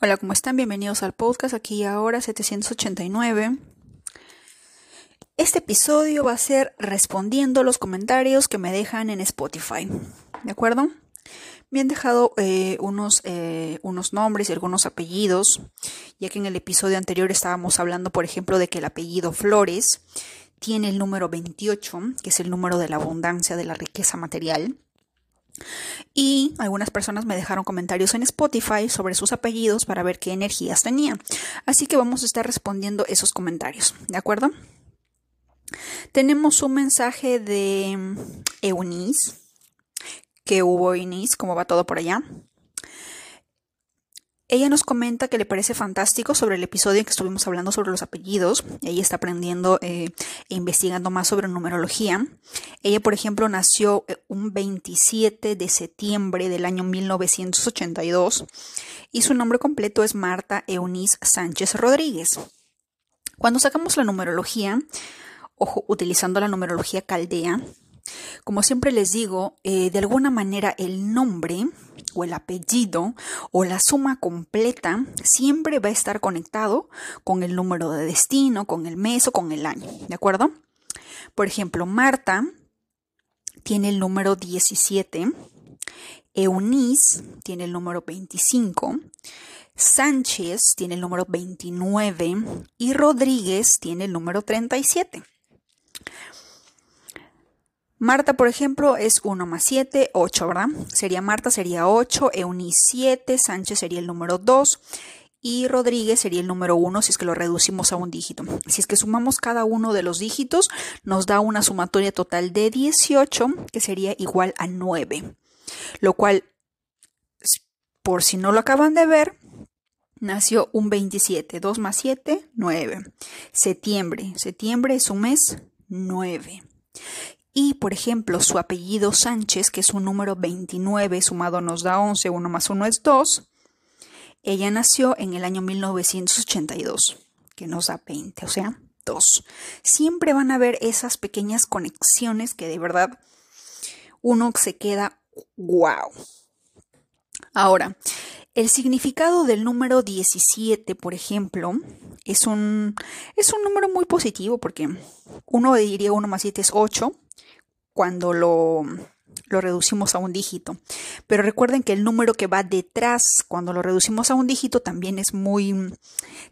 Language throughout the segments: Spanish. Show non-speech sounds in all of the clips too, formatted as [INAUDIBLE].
Hola, ¿cómo están? Bienvenidos al podcast aquí ahora 789. Este episodio va a ser respondiendo los comentarios que me dejan en Spotify. ¿De acuerdo? Me han dejado eh, unos, eh, unos nombres y algunos apellidos, ya que en el episodio anterior estábamos hablando, por ejemplo, de que el apellido Flores tiene el número 28, que es el número de la abundancia, de la riqueza material. Y algunas personas me dejaron comentarios en Spotify sobre sus apellidos para ver qué energías tenían. Así que vamos a estar respondiendo esos comentarios, ¿de acuerdo? Tenemos un mensaje de Eunice. Que hubo Eunice? ¿Cómo va todo por allá? Ella nos comenta que le parece fantástico sobre el episodio en que estuvimos hablando sobre los apellidos. Ella está aprendiendo eh, e investigando más sobre numerología. Ella, por ejemplo, nació eh, un 27 de septiembre del año 1982 y su nombre completo es Marta Eunice Sánchez Rodríguez. Cuando sacamos la numerología, ojo, utilizando la numerología caldea, como siempre les digo, eh, de alguna manera el nombre o el apellido o la suma completa siempre va a estar conectado con el número de destino, con el mes o con el año, ¿de acuerdo? Por ejemplo, Marta tiene el número 17, Eunice tiene el número 25, Sánchez tiene el número 29 y Rodríguez tiene el número 37. Marta, por ejemplo, es 1 más 7, 8, ¿verdad? Sería Marta, sería 8, Eunice 7, Sánchez sería el número 2 y Rodríguez sería el número 1 si es que lo reducimos a un dígito. Si es que sumamos cada uno de los dígitos, nos da una sumatoria total de 18, que sería igual a 9. Lo cual, por si no lo acaban de ver, nació un 27. 2 más 7, 9. Septiembre. Septiembre es un mes 9. Y, por ejemplo, su apellido Sánchez, que es un número 29, sumado nos da 11, 1 más 1 es 2. Ella nació en el año 1982, que nos da 20, o sea, 2. Siempre van a haber esas pequeñas conexiones que de verdad uno se queda wow. Ahora, el significado del número 17, por ejemplo, es un, es un número muy positivo porque uno diría 1 más 7 es 8, cuando lo, reducimos a un dígito. Pero recuerden que el número que va detrás cuando lo reducimos a un dígito también es muy,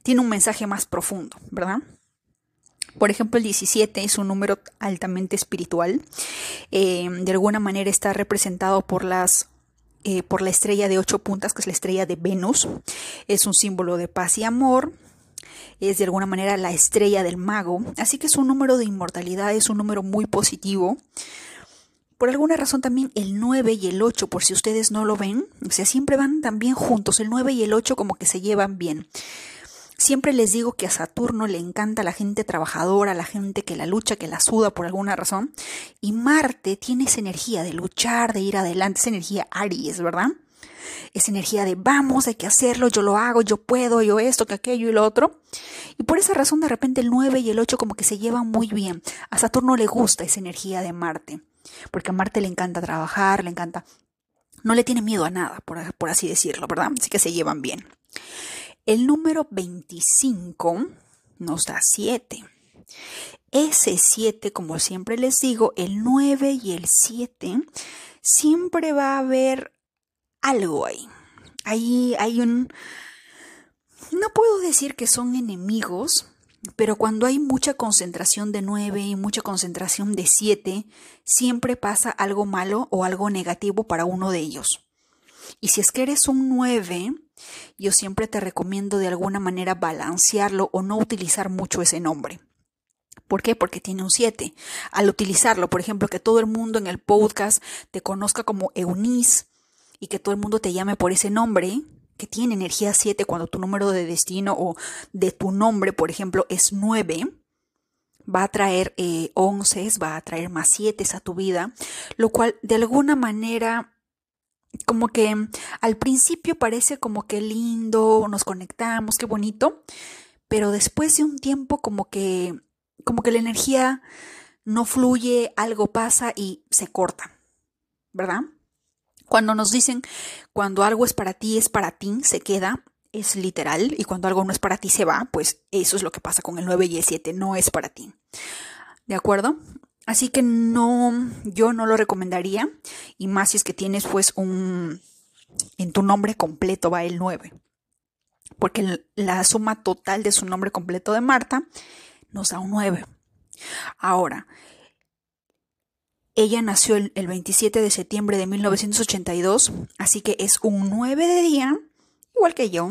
tiene un mensaje más profundo, ¿verdad? Por ejemplo, el 17 es un número altamente espiritual. Eh, de alguna manera está representado por las eh, por la estrella de ocho puntas, que es la estrella de Venus. Es un símbolo de paz y amor es de alguna manera la estrella del mago, así que es un número de inmortalidad, es un número muy positivo. Por alguna razón también el 9 y el 8, por si ustedes no lo ven, o sea, siempre van también juntos, el 9 y el 8 como que se llevan bien. Siempre les digo que a Saturno le encanta la gente trabajadora, la gente que la lucha, que la suda por alguna razón. Y Marte tiene esa energía de luchar, de ir adelante, esa energía Aries, ¿verdad? Esa energía de vamos, hay que hacerlo, yo lo hago, yo puedo, yo esto, que aquello y lo otro. Y por esa razón de repente el 9 y el 8 como que se llevan muy bien. A Saturno le gusta esa energía de Marte, porque a Marte le encanta trabajar, le encanta... No le tiene miedo a nada, por, por así decirlo, ¿verdad? Así que se llevan bien. El número 25 nos da 7. Ese 7, como siempre les digo, el 9 y el 7, siempre va a haber algo ahí. Ahí hay un... No puedo decir que son enemigos, pero cuando hay mucha concentración de 9 y mucha concentración de 7, siempre pasa algo malo o algo negativo para uno de ellos. Y si es que eres un 9, yo siempre te recomiendo de alguna manera balancearlo o no utilizar mucho ese nombre. ¿Por qué? Porque tiene un 7. Al utilizarlo, por ejemplo, que todo el mundo en el podcast te conozca como Eunice y que todo el mundo te llame por ese nombre que tiene energía 7 cuando tu número de destino o de tu nombre, por ejemplo, es 9, va a traer eh, 11, va a traer más 7 a tu vida, lo cual de alguna manera como que al principio parece como que lindo, nos conectamos, qué bonito, pero después de un tiempo como que como que la energía no fluye, algo pasa y se corta, ¿verdad? Cuando nos dicen cuando algo es para ti, es para ti, se queda, es literal y cuando algo no es para ti se va, pues eso es lo que pasa con el 9 y el 7, no es para ti. ¿De acuerdo? Así que no, yo no lo recomendaría y más si es que tienes pues un, en tu nombre completo va el 9. Porque la suma total de su nombre completo de Marta nos da un 9. Ahora, ella nació el, 27 de septiembre de 1982, así que es un 9 de día, igual que yo,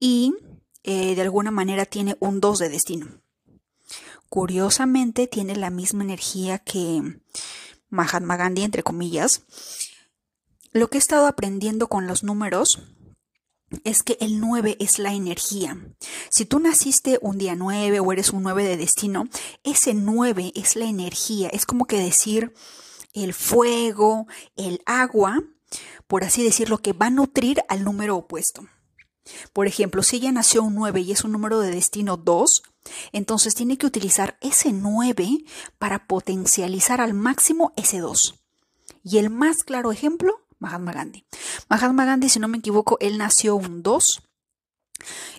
y eh, de alguna manera tiene un 2 de destino. Curiosamente, tiene la misma energía que Mahatma Gandhi, entre comillas. Lo que he estado aprendiendo con los números es que el 9 es la energía. Si tú naciste un día 9 o eres un 9 de destino, ese 9 es la energía. Es como que decir el fuego, el agua, por así decirlo, que va a nutrir al número opuesto. Por ejemplo, si ella nació un 9 y es un número de destino 2, entonces tiene que utilizar ese 9 para potencializar al máximo ese 2. Y el más claro ejemplo Mahatma Gandhi. Mahatma Gandhi, si no me equivoco, él nació un 2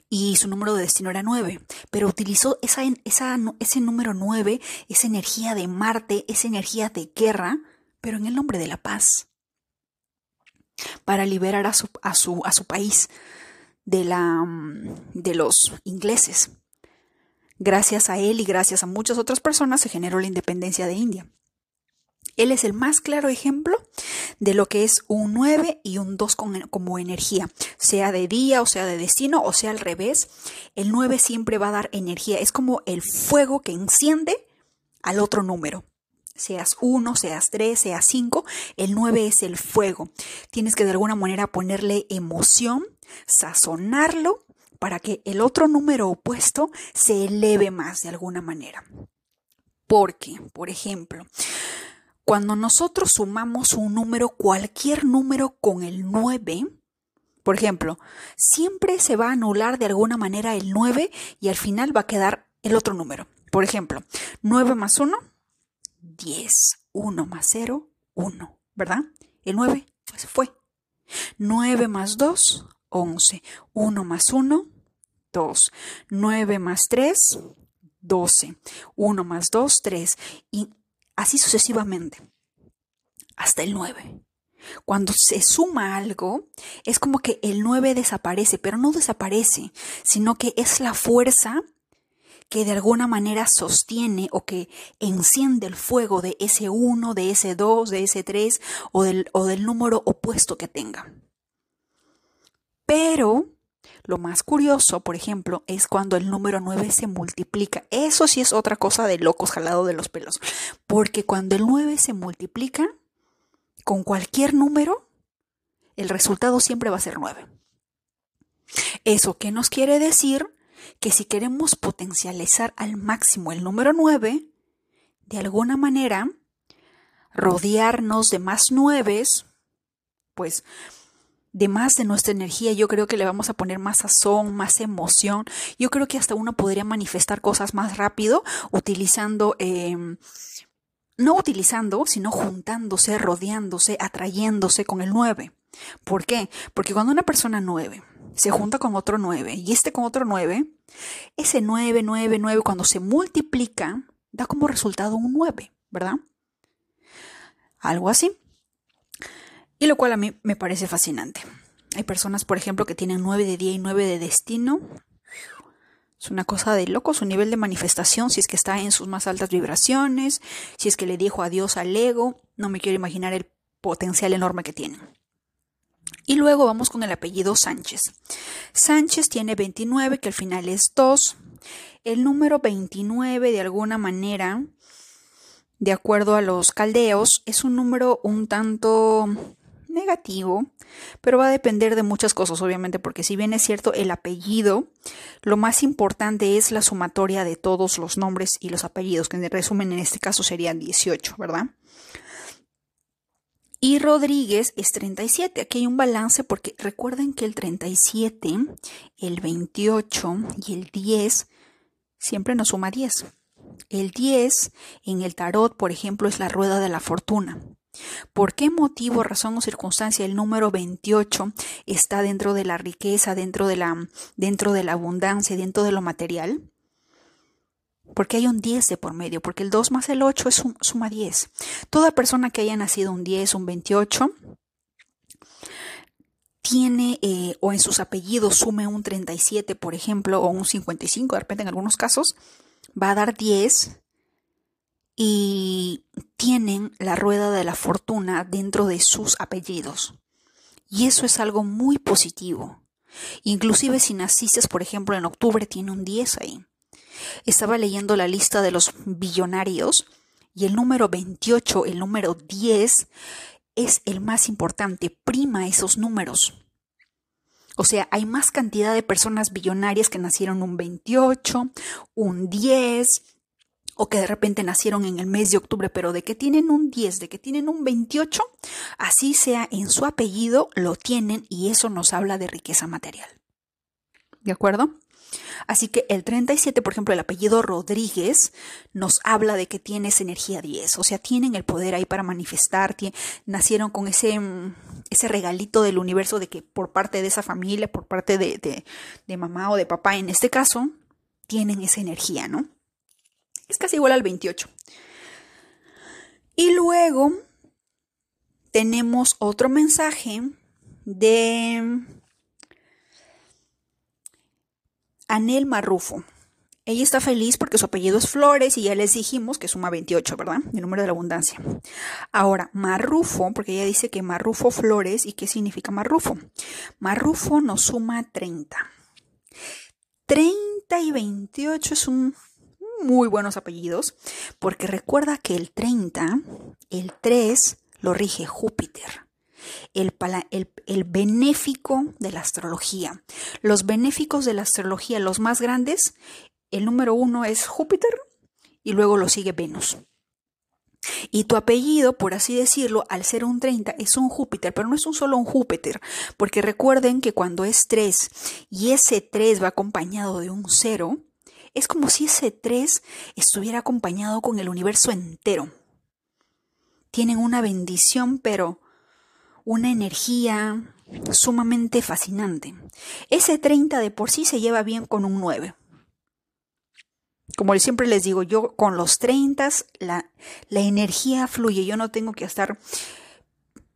y su número de destino era 9, pero utilizó esa, ese número 9, esa energía de Marte, esa energía de guerra, pero en el nombre de la paz, para liberar a su, a su, a su país de, la, de los ingleses. Gracias a él y gracias a muchas otras personas se generó la independencia de India. Él es el más claro ejemplo de lo que es un 9 y un 2 como energía, sea de día o sea de destino o sea al revés. El 9 siempre va a dar energía, es como el fuego que enciende al otro número. Seas 1, seas 3, seas 5, el 9 es el fuego. Tienes que de alguna manera ponerle emoción, sazonarlo para que el otro número opuesto se eleve más de alguna manera. Porque, por ejemplo, cuando nosotros sumamos un número, cualquier número con el 9, por ejemplo, siempre se va a anular de alguna manera el 9 y al final va a quedar el otro número. Por ejemplo, 9 más 1, 10. 1 más 0, 1, ¿verdad? El 9 pues fue. 9 más 2, 11. 1 más 1, 2. 9 más 3, 12. 1 más 2, 3. Y así sucesivamente, hasta el 9. Cuando se suma algo, es como que el 9 desaparece, pero no desaparece, sino que es la fuerza que de alguna manera sostiene o que enciende el fuego de ese 1, de ese 2, de ese 3 o del, o del número opuesto que tenga. Pero lo más curioso, por ejemplo, es cuando el número 9 se multiplica. Eso sí es otra cosa de locos jalado de los pelos. Porque cuando el 9 se multiplica con cualquier número, el resultado siempre va a ser 9. ¿Eso qué nos quiere decir? Que si queremos potencializar al máximo el número 9, de alguna manera, rodearnos de más nueves, pues de más de nuestra energía, yo creo que le vamos a poner más sazón, más emoción. Yo creo que hasta uno podría manifestar cosas más rápido utilizando, em, no utilizando, sino juntándose, rodeándose, atrayéndose con el 9. ¿Por qué? Porque cuando una persona 9 se junta con otro 9 y este con otro 9, ese 9, 9, 9, cuando se multiplica, da como resultado un 9, ¿verdad? Algo así. Y lo cual a mí me parece fascinante. Hay personas, por ejemplo, que tienen 9 de día y 9 de destino. Es una cosa de loco su nivel de manifestación, si es que está en sus más altas vibraciones, si es que le dijo adiós al ego, no me quiero imaginar el potencial enorme que tienen. Y luego vamos con el apellido Sánchez. Sánchez tiene 29, que al final es 2. El número 29, de alguna manera, de acuerdo a los caldeos, es un número un tanto negativo, pero va a depender de muchas cosas, obviamente, porque si bien es cierto el apellido, lo más importante es la sumatoria de todos los nombres y los apellidos, que en resumen en este caso serían 18, ¿verdad? Y Rodríguez es 37. Aquí hay un balance porque recuerden que el 37, el 28 y el 10 siempre nos suma 10. El 10 en el tarot, por ejemplo, es la rueda de la fortuna. ¿Por qué motivo, razón o circunstancia el número 28 está dentro de la riqueza, dentro de la, dentro de la abundancia, dentro de lo material? Porque hay un 10 de por medio, porque el 2 más el 8 es suma 10. Toda persona que haya nacido un 10, un 28, tiene eh, o en sus apellidos sume un 37, por ejemplo, o un 55, de repente en algunos casos, va a dar 10 y tienen la rueda de la fortuna dentro de sus apellidos. Y eso es algo muy positivo. Inclusive si naciste, por ejemplo, en octubre, tiene un 10 ahí. Estaba leyendo la lista de los billonarios y el número 28, el número 10, es el más importante, prima esos números. O sea, hay más cantidad de personas billonarias que nacieron un 28, un 10, o que de repente nacieron en el mes de octubre, pero de que tienen un 10, de que tienen un 28, así sea en su apellido, lo tienen y eso nos habla de riqueza material. ¿De acuerdo? Así que el 37, por ejemplo, el apellido Rodríguez nos habla de que tienes energía 10, o sea, tienen el poder ahí para manifestar, nacieron con ese, mm, ese regalito del universo de que por parte de esa familia, por parte de, de mamá o de papá, en este caso, tienen esa energía, ¿no? Es casi igual al 28. Y luego tenemos otro mensaje de Anel Marrufo. Ella está feliz porque su apellido es Flores y ya les dijimos que suma 28, ¿verdad? El número de la abundancia. Ahora, Marrufo, porque ella dice que Marrufo Flores, ¿y qué significa Marrufo? Marrufo nos suma 30. 30 y 28 es un muy buenos apellidos, porque recuerda que el 30, el 3 lo rige Júpiter el, benéfico de la astrología. Los benéficos de la astrología, los más grandes, el número uno es Júpiter y luego lo sigue Venus. Y tu apellido, por así decirlo, al ser un 30, es un Júpiter, pero no es un solo un Júpiter, porque recuerden que cuando es 3 y ese 3 va acompañado de un 0, es como si ese 3 estuviera acompañado con el universo entero. Tienen una bendición, pero una energía sumamente fascinante. Ese 30 de por sí se lleva bien con un 9. Como siempre les digo, yo con los 30 la, la energía fluye, yo no tengo que estar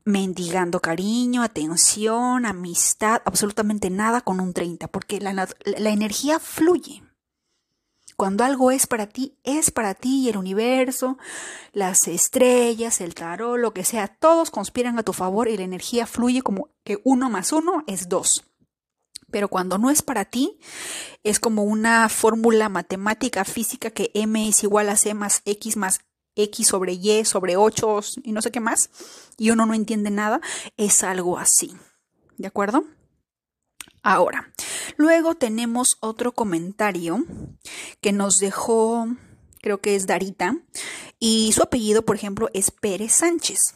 mendigando cariño, atención, amistad, absolutamente nada con un 30, porque la, la energía fluye. Cuando algo es para ti, es para ti y el universo, las estrellas, el tarot, lo que sea, todos conspiran a tu favor y la energía fluye como que uno más uno es dos. Pero cuando no es para ti, es como una fórmula matemática física que m es igual a c más x más x sobre y sobre 8 y no sé qué más, y uno no entiende nada, es algo así. ¿De acuerdo? Ahora, luego tenemos otro comentario que nos dejó, creo que es Darita, y su apellido, por ejemplo, es Pérez Sánchez.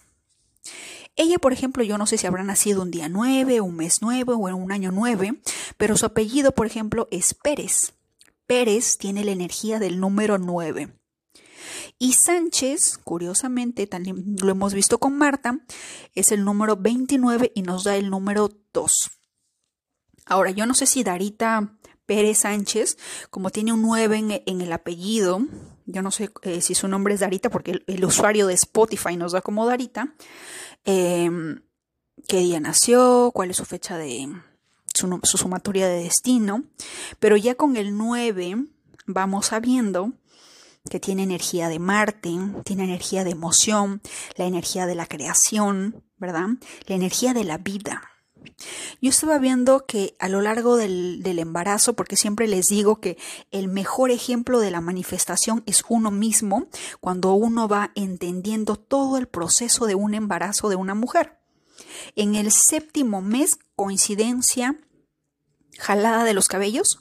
Ella, por ejemplo, yo no sé si habrá nacido un día 9, un mes 9 o un año 9, pero su apellido, por ejemplo, es Pérez. Pérez tiene la energía del número 9. Y Sánchez, curiosamente, también lo hemos visto con Marta, es el número 29 y nos da el número 2. Ahora, yo no sé si Darita Pérez Sánchez, como tiene un 9 en, el apellido, yo no sé eh, si su nombre es Darita, porque el, usuario de Spotify nos da como Darita, em, qué día nació, cuál es su fecha de su, su sumatoria de destino, pero ya con el 9 vamos sabiendo que tiene energía de Marte, tiene energía de emoción, la energía de la creación, ¿verdad? La energía de la vida. Yo estaba viendo que a lo largo del, embarazo, porque siempre les digo que el mejor ejemplo de la manifestación es uno mismo, cuando uno va entendiendo todo el proceso de un embarazo de una mujer. En el séptimo mes, coincidencia, jalada de los cabellos,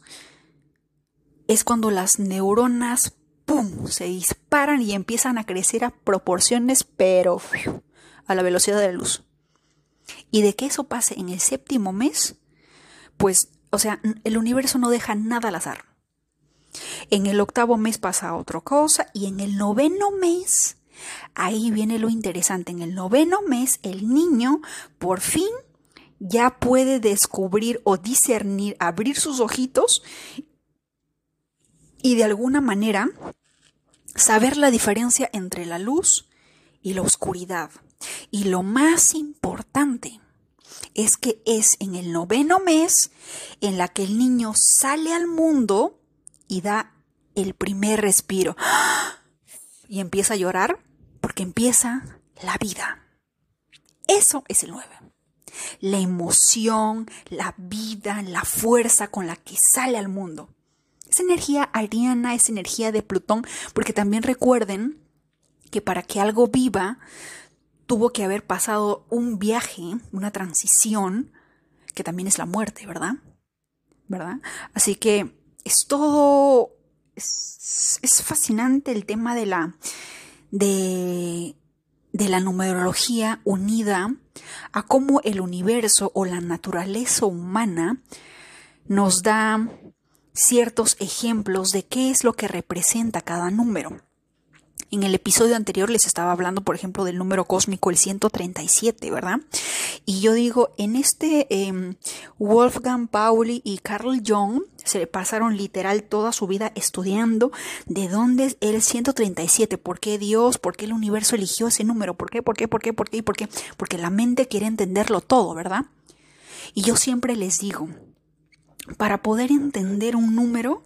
es cuando las neuronas, ¡pum!, se disparan y empiezan a crecer a proporciones, pero a la velocidad de la luz. Y de que eso pase en el séptimo mes, pues, o sea, el universo no deja nada al azar. En el octavo mes pasa otra cosa y en el noveno mes Ahí viene lo interesante. En el noveno mes, el niño por fin ya puede descubrir o discernir, abrir sus ojitos y de alguna manera saber la diferencia entre la luz y la oscuridad. Y lo más importante es que es en el noveno mes en la que el niño sale al mundo y da el primer respiro. [GASPS] Y empieza a llorar porque empieza la vida. Eso es el 9. La emoción, la vida, la fuerza con la que sale al mundo. Es energía ariana, es energía de Plutón, porque también recuerden que para que algo viva, tuvo que haber pasado un viaje, una transición, que también es la muerte, ¿verdad? ¿Verdad? Así que es todo, es, fascinante el tema de la, de, de la numerología unida a cómo el universo o la naturaleza humana nos da ciertos ejemplos de qué es lo que representa cada número. En el episodio anterior les estaba hablando, por ejemplo, del número cósmico, el 137, ¿verdad? Y yo digo, en este em, Wolfgang Pauli y Carl Jung se pasaron literal toda su vida estudiando de dónde es el 137, por qué Dios, por qué el universo eligió ese número, por qué, por qué, por qué, por qué por qué, porque la mente quiere entenderlo todo, ¿verdad? Y yo siempre les digo, para poder entender un número,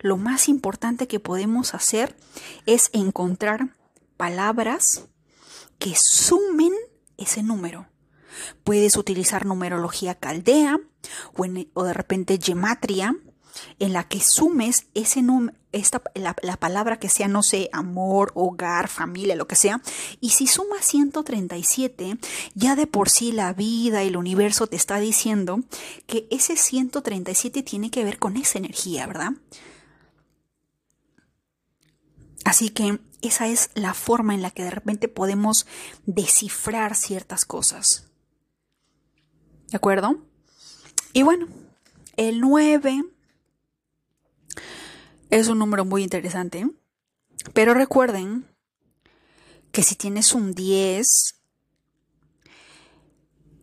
lo más importante que podemos hacer es encontrar palabras que sumen ese número. Puedes utilizar numerología caldea o, de repente gematria en la que sumes ese esta, la, la, palabra que sea, no sé, amor, hogar, familia, lo que sea. Y si sumas 137, ya de por sí la vida, el universo te está diciendo que ese 137 tiene que ver con esa energía, ¿verdad? Así que esa es la forma en la que de repente podemos descifrar ciertas cosas. ¿De acuerdo? Y bueno, el 9 es un número muy interesante, pero recuerden que si tienes un 10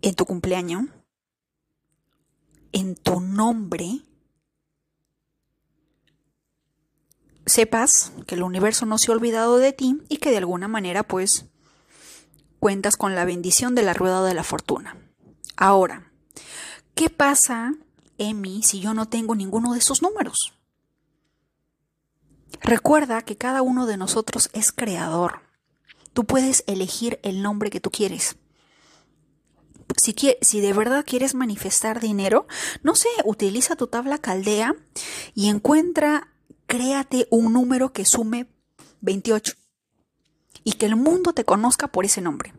en tu cumpleaños, en tu nombre, sepas que el universo no se ha olvidado de ti y que de alguna manera pues cuentas con la bendición de la rueda de la fortuna. Ahora, ¿qué pasa, Emi, si yo no tengo ninguno de esos números? Recuerda que cada uno de nosotros es creador. Tú puedes elegir el nombre que tú quieres. Si, si, de verdad quieres manifestar dinero, no sé, utiliza tu tabla caldea y encuentra créate un número que sume 28 y que el mundo te conozca por ese nombre.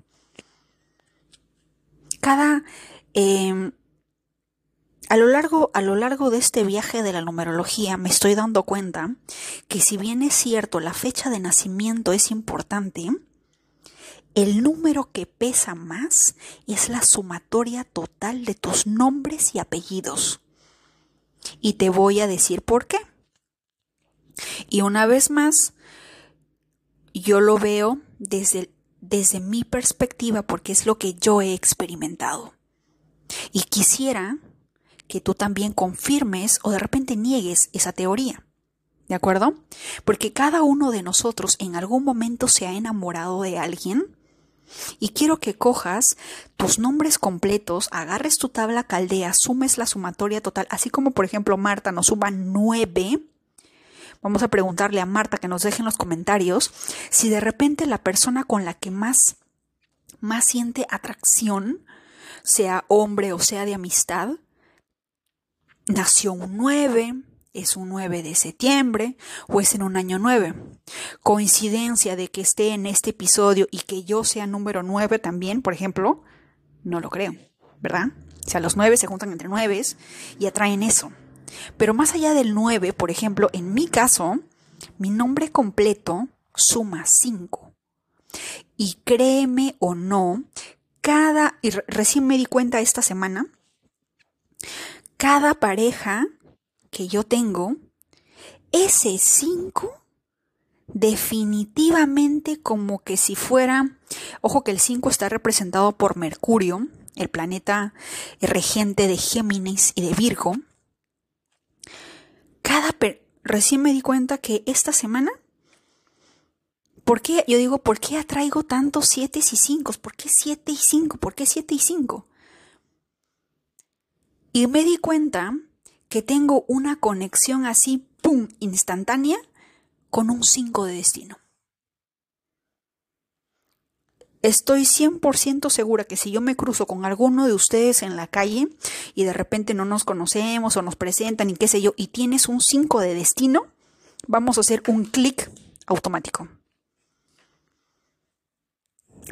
Cada... Em, a lo, largo, a lo largo de este viaje de la numerología me estoy dando cuenta que si bien es cierto la fecha de nacimiento es importante, el número que pesa más es la sumatoria total de tus nombres y apellidos. Y te voy a decir por qué. Y una vez más, yo lo veo desde, desde mi perspectiva porque es lo que yo he experimentado. Y quisiera que tú también confirmes o de repente niegues esa teoría. ¿De acuerdo? Porque cada uno de nosotros en algún momento se ha enamorado de alguien y quiero que cojas tus nombres completos, agarres tu tabla caldea, sumes la sumatoria total, así como por ejemplo Marta nos suma nueve Vamos a preguntarle a Marta que nos deje en los comentarios si de repente la persona con la que más, más siente atracción, sea hombre o sea de amistad, nació un 9, es un 9 de septiembre o es en un año 9. Coincidencia de que esté en este episodio y que yo sea número 9 también, por ejemplo, no lo creo, ¿verdad? O sea, los 9 se juntan entre 9 y atraen eso. Pero más allá del 9, por ejemplo, en mi caso, mi nombre completo suma 5. Y créeme o no, cada, y recién me di cuenta esta semana, cada pareja que yo tengo, ese 5 definitivamente como que si fuera, ojo que el 5 está representado por Mercurio, el planeta regente de Géminis y de Virgo. Cada recién me di cuenta que esta semana ¿Por qué? Yo digo, ¿por qué atraigo tantos 7 y 5? ¿Por qué 7 y 5? ¿Por qué 7 y 5? Y me di cuenta que tengo una conexión así, ¡pum!, instantánea con un 5 de destino. Estoy 100% segura que si yo me cruzo con alguno de ustedes en la calle y de repente no nos conocemos o nos presentan y qué sé yo, y tienes un 5 de destino, vamos a hacer un clic automático.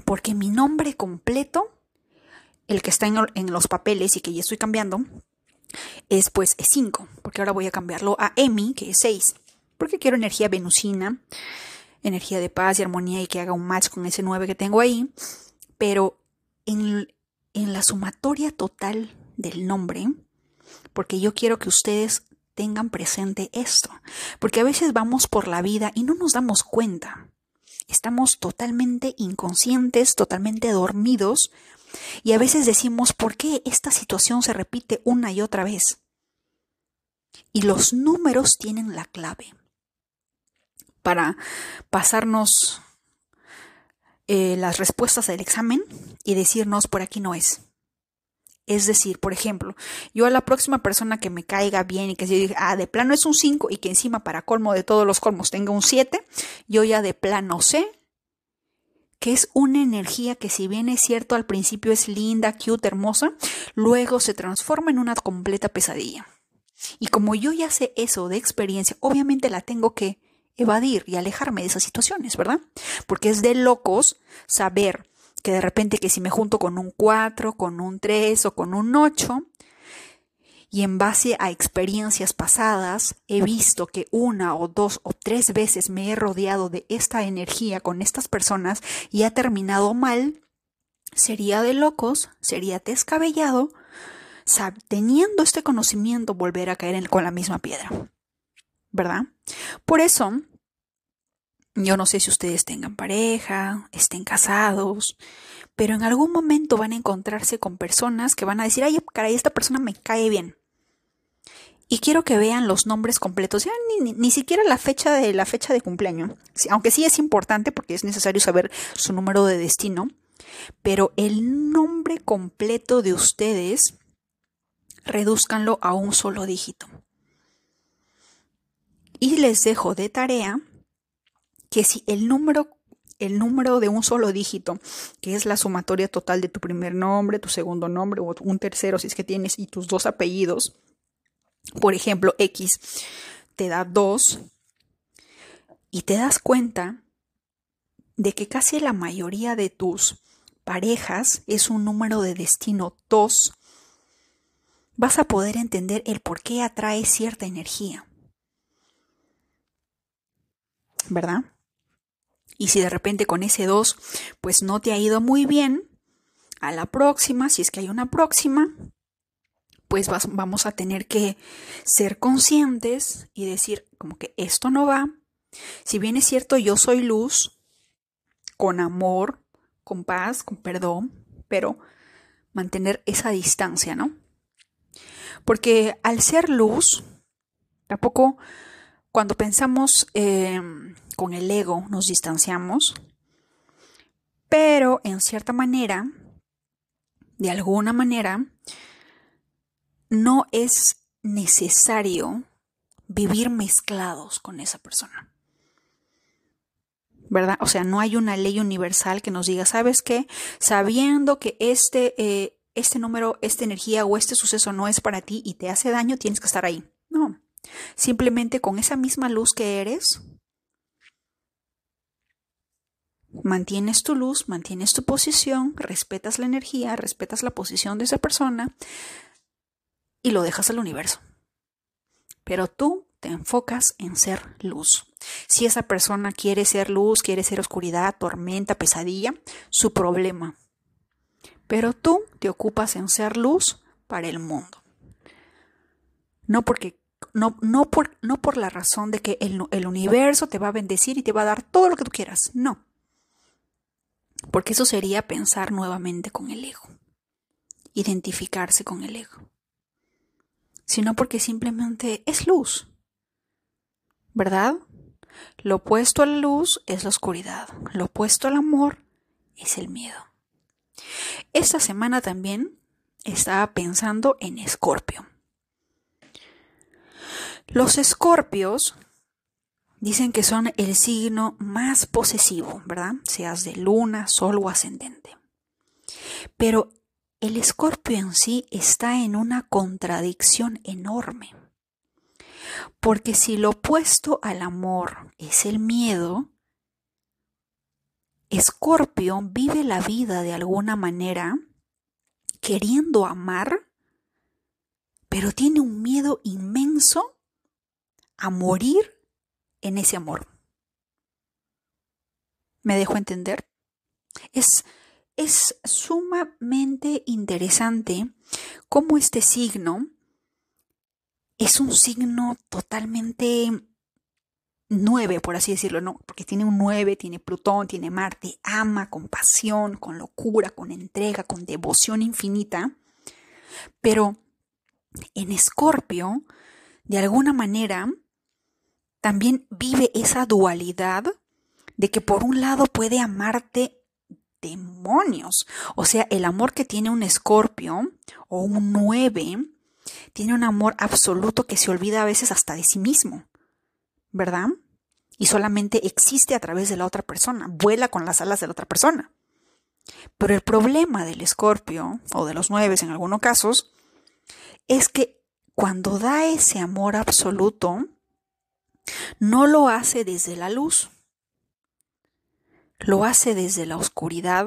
Porque mi nombre completo, el que está en, los papeles y que ya estoy cambiando, es pues 5, porque ahora voy a cambiarlo a Emi, que es 6, porque quiero energía venusina, energía de paz y armonía y que haga un match con ese 9 que tengo ahí, pero en, en la sumatoria total del nombre, porque yo quiero que ustedes tengan presente esto, porque a veces vamos por la vida y no nos damos cuenta. Estamos totalmente inconscientes, totalmente dormidos, y a veces decimos, ¿por qué esta situación se repite una y otra vez? Y los números tienen la clave para pasarnos eh, las respuestas del examen y decirnos por aquí no es. Es decir, por ejemplo, yo a la próxima persona que me caiga bien y que yo diga, ah, de plano es un 5 y que encima para colmo de todos los colmos tenga un 7, yo ya de plano sé que es una energía que si bien es cierto al principio es linda, cute, hermosa, luego se transforma en una completa pesadilla. Y como yo ya sé eso de experiencia, obviamente la tengo que evadir y alejarme de esas situaciones, ¿verdad? Porque es de locos saber que de repente que si me junto con un 4, con un 3 o con un 8, y en base a experiencias pasadas he visto que una o dos o tres veces me he rodeado de esta energía con estas personas y ha terminado mal, sería de locos, sería descabellado, teniendo este conocimiento volver a caer con la misma piedra. ¿Verdad? Por eso, yo no sé si ustedes tengan pareja, estén casados, pero en algún momento van a encontrarse con personas que van a decir, ay, caray, esta persona me cae bien. Y quiero que vean los nombres completos, ya ni, siquiera la fecha de la fecha de cumpleaños, aunque sí es importante porque es necesario saber su número de destino, pero el nombre completo de ustedes reduzcanlo a un solo dígito. Y les dejo de tarea que si el número el número de un solo dígito, que es la sumatoria total de tu primer nombre, tu segundo nombre o un tercero si es que tienes y tus dos apellidos, por ejemplo, X te da 2 y te das cuenta de que casi la mayoría de tus parejas es un número de destino 2, vas a poder entender el por qué atrae cierta energía. ¿Verdad? Y si de repente con ese 2 pues no te ha ido muy bien, a la próxima, si es que hay una próxima, pues vamos a tener que ser conscientes y decir como que esto no va. Si bien es cierto, yo soy luz, con amor, con paz, con perdón, pero mantener esa distancia, ¿no? Porque al ser luz, tampoco cuando pensamos em, con el ego nos distanciamos, pero en cierta manera, de alguna manera, no es necesario vivir mezclados con esa persona. ¿Verdad? O sea, no hay una ley universal que nos diga, ¿sabes qué? Sabiendo que este, eh, este número, esta energía o este suceso no es para ti y te hace daño, tienes que estar ahí. No. Simplemente con esa misma luz que eres, mantienes tu luz, mantienes tu posición, respetas la energía, respetas la posición de esa persona, y lo dejas al universo. Pero tú te enfocas en ser luz. Si esa persona quiere ser luz, quiere ser oscuridad, tormenta, pesadilla, su problema. Pero tú te ocupas en ser luz para el mundo. No porque no, no, por, no por la razón de que el, el universo te va a bendecir y te va a dar todo lo que tú quieras, no. Porque eso sería pensar nuevamente con el ego, identificarse con el ego, sino porque simplemente es luz, ¿verdad? Lo opuesto a la luz es la oscuridad, lo opuesto al amor es el miedo. Esta semana también estaba pensando en Escorpio. Los escorpios dicen que son el signo más posesivo, ¿verdad? Seas de luna, sol o ascendente. Pero el escorpio en sí está en una contradicción enorme. Porque si lo opuesto al amor es el miedo, Escorpio vive la vida de alguna manera queriendo amar, pero tiene un miedo inmenso a morir en ese amor. ¿Me dejo entender? Es, es sumamente interesante cómo este signo es un signo totalmente nueve, por así decirlo, no, porque tiene un nueve, tiene Plutón, tiene Marte, ama con pasión, con locura, con entrega, con devoción infinita, pero en Escorpio, de alguna manera, también vive esa dualidad de que por un lado puede amarte demonios. O sea, el amor que tiene un escorpio o un nueve tiene un amor absoluto que se olvida a veces hasta de sí mismo, ¿verdad? Y solamente existe a través de la otra persona, vuela con las alas de la otra persona. Pero el problema del escorpio, o de los nueve en algunos casos, es que cuando da ese amor absoluto, no lo hace desde la luz, lo hace desde la oscuridad.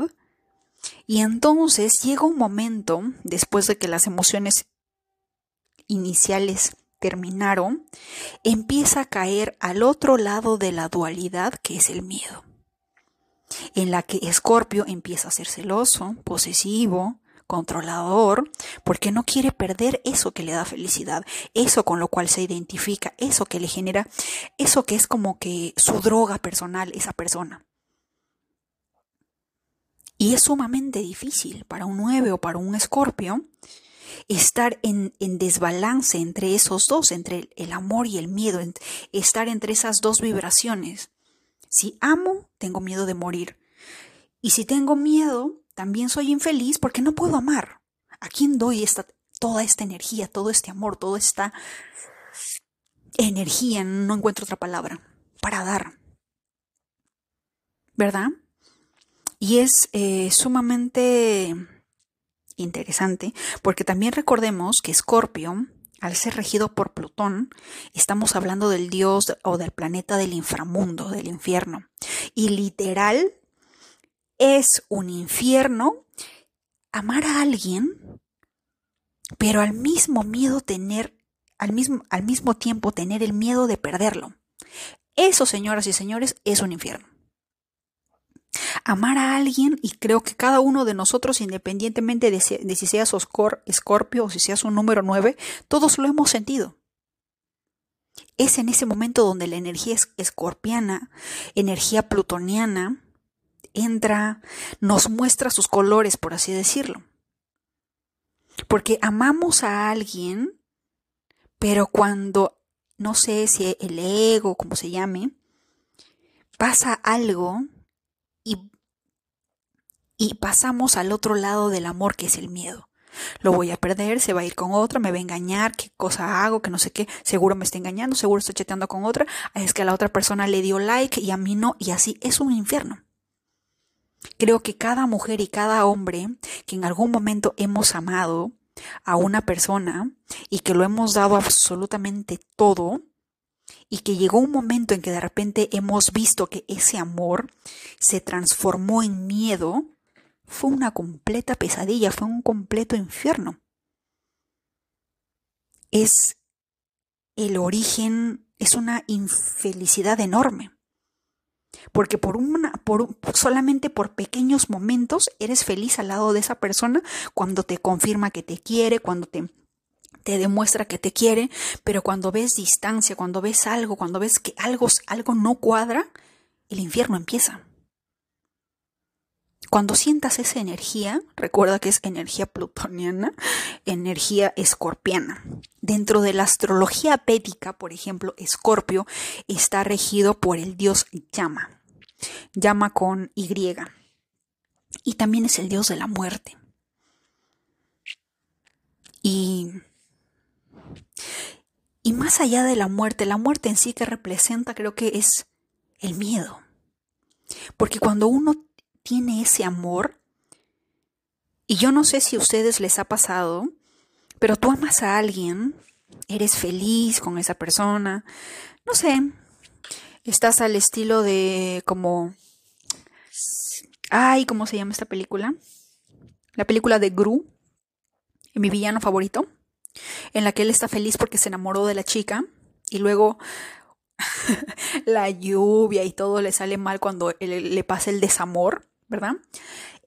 Y entonces llega un momento, después de que las emociones iniciales terminaron, empieza a caer al otro lado de la dualidad que es el miedo, en la que Escorpio empieza a ser celoso, posesivo, controlador, porque no quiere perder eso que le da felicidad, eso con lo cual se identifica, eso que le genera, eso que es como que su droga personal, esa persona. Y es sumamente difícil para un 9 o para un escorpio estar en, en, desbalance entre esos dos, entre el amor y el miedo, estar entre esas dos vibraciones. Si amo, tengo miedo de morir. Y si tengo miedo, también soy infeliz porque no puedo amar. ¿A quién doy esta, toda esta energía, todo este amor, toda esta energía, no encuentro otra palabra, para dar? ¿Verdad? Y es eh, sumamente interesante porque también recordemos que Escorpio, al ser regido por Plutón, estamos hablando del dios o del planeta del inframundo, del infierno. Y literal, es un infierno amar a alguien, pero al mismo miedo tener, al mismo, al mismo tiempo tener el miedo de perderlo. Eso, señoras y señores, es un infierno. Amar a alguien, y creo que cada uno de nosotros, independientemente de si, seas escorpio o si seas un número 9, todos lo hemos sentido. Es en ese momento donde la energía es escorpiana, energía plutoniana, entra, nos muestra sus colores, por así decirlo. Porque amamos a alguien, pero cuando, no sé si el ego, como se llame, pasa algo y, y pasamos al otro lado del amor que es el miedo. Lo voy a perder, se va a ir con otra, me va a engañar, qué cosa hago, que no sé qué, seguro me está engañando, seguro estoy chateando con otra, es que a la otra persona le dio like y a mí no, y así es un infierno. Creo que cada mujer y cada hombre que en algún momento hemos amado a una persona y que lo hemos dado absolutamente todo y que llegó un momento en que de repente hemos visto que ese amor se transformó en miedo, fue una completa pesadilla, fue un completo infierno. Es el origen, es una infelicidad enorme. Porque por una, por, solamente por pequeños momentos eres feliz al lado de esa persona cuando te confirma que te quiere, cuando te, te demuestra que te quiere, pero cuando ves distancia, cuando ves algo, cuando ves que algo, algo no cuadra, el infierno empieza. Cuando sientas esa energía, recuerda que es energía plutoniana, energía escorpiana. Dentro de la astrología védica, por ejemplo, Escorpio está regido por el dios Yama. Yama con Y. Y también es el dios de la muerte. Y, y más allá de la muerte, la muerte en sí que representa creo que es el miedo. Porque cuando uno tiene ese amor. Y yo no sé si a ustedes les ha pasado, pero tú amas a alguien, eres feliz con esa persona, no sé, estás al estilo de como... Ay, ¿cómo se llama esta película? La película de Gru, mi villano favorito, en la que él está feliz porque se enamoró de la chica y luego [LAUGHS] la lluvia y todo le sale mal cuando le pasa el desamor. ¿Verdad?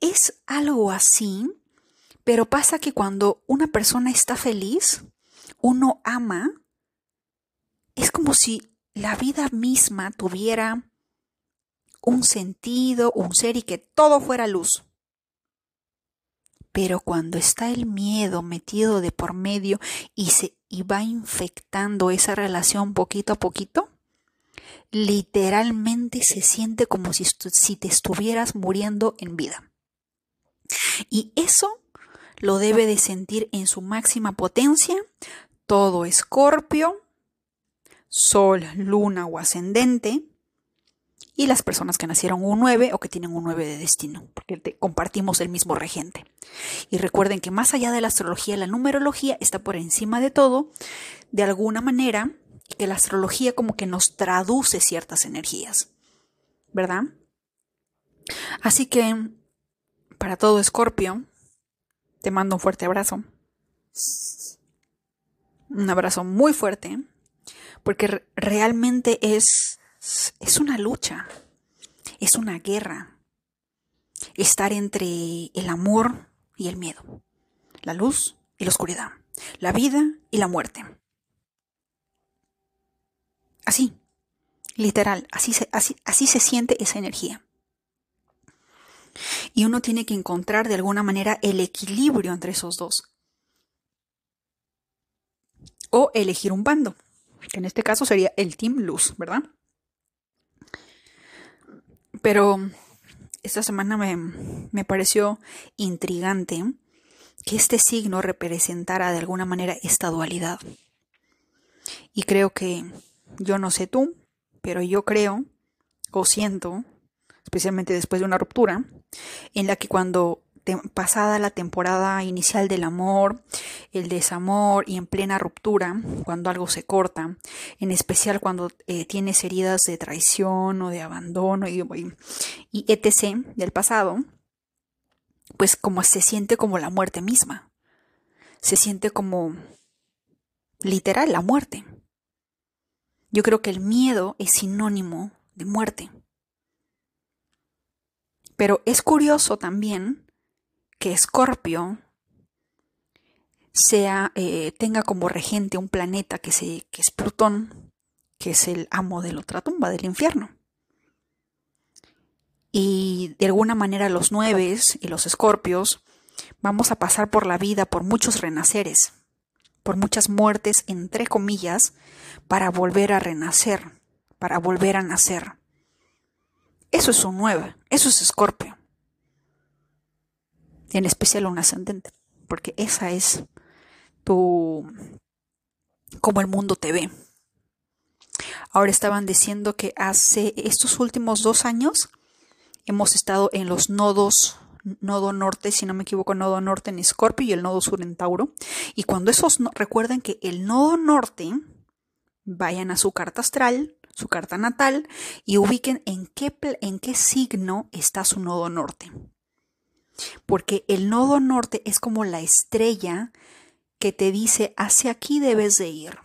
Es algo así, pero pasa que cuando una persona está feliz, uno ama, es como si la vida misma tuviera un sentido, un ser y que todo fuera luz. Pero cuando está el miedo metido de por medio y se y va infectando esa relación poquito a poquito, literalmente se siente como si, si te estuvieras muriendo en vida. Y eso lo debe de sentir en su máxima potencia todo escorpio, sol, luna o ascendente, y las personas que nacieron un 9 o que tienen un 9 de destino, porque compartimos el mismo regente. Y recuerden que más allá de la astrología, la numerología está por encima de todo, de alguna manera, que la astrología como que nos traduce ciertas energías, ¿verdad? Así que, para todo Escorpio, te mando un fuerte abrazo. Un abrazo muy fuerte, porque realmente es, es una lucha, es una guerra. Estar entre el amor y el miedo, la luz y la oscuridad, la vida y la muerte. Así, literal, así se, así, así se siente esa energía. Y uno tiene que encontrar de alguna manera el equilibrio entre esos dos. O elegir un bando, que en este caso sería el Team Luz, ¿verdad? Pero esta semana me, me pareció intrigante que este signo representara de alguna manera esta dualidad. Y creo que yo no sé tú, pero yo creo o siento, especialmente después de una ruptura, en la que cuando pasada la temporada inicial del amor, el desamor y en plena ruptura, cuando algo se corta, en especial cuando eh, tienes heridas de traición o de abandono y, y etc. del pasado, pues como se siente como la muerte misma, se siente como literal la muerte. Yo creo que el miedo es sinónimo de muerte. Pero es curioso también que Escorpio sea, eh, tenga como regente un planeta que, que es Plutón, que es el amo de la otra tumba, del infierno. Y de alguna manera los nueves y los escorpios vamos a pasar por la vida por muchos renaceres por muchas muertes, entre comillas, para volver a renacer, para volver a nacer. Eso es un 9, eso es escorpio. En especial un ascendente, porque esa es tu... como el mundo te ve. Ahora estaban diciendo que hace estos últimos dos años hemos estado en los nodos nodo norte, si no me equivoco, nodo norte en Escorpio y el nodo sur en Tauro. Y cuando esos, recuerden que el nodo norte, vayan a su carta astral, su carta natal, y ubiquen en qué, en qué signo está su nodo norte. Porque el nodo norte es como la estrella que te dice hacia aquí debes de ir.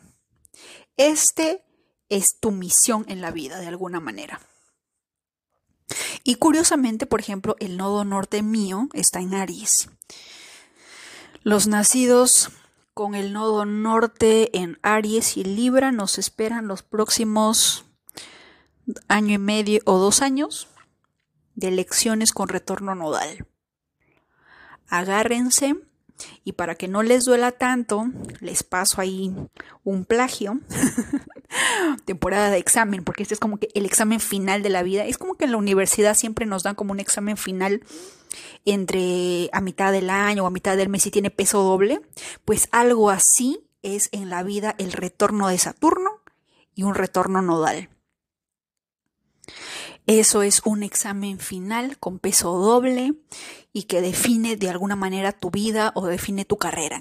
Este es tu misión en la vida de alguna manera. Y curiosamente, por ejemplo, el nodo norte mío está en Aries. Los nacidos con el nodo norte en Aries y Libra nos esperan los próximos año y medio o dos años de lecciones con retorno nodal. Agárrense y para que no les duela tanto, les paso ahí un plagio. [LAUGHS] temporada de examen, porque este es como que el examen final de la vida. Es como que en la universidad siempre nos dan como un examen final entre a mitad del año o a mitad del mes y tiene peso doble. Pues algo así es en la vida el retorno de Saturno y un retorno nodal. Eso es un examen final con peso doble y que define de alguna manera tu vida o define tu carrera,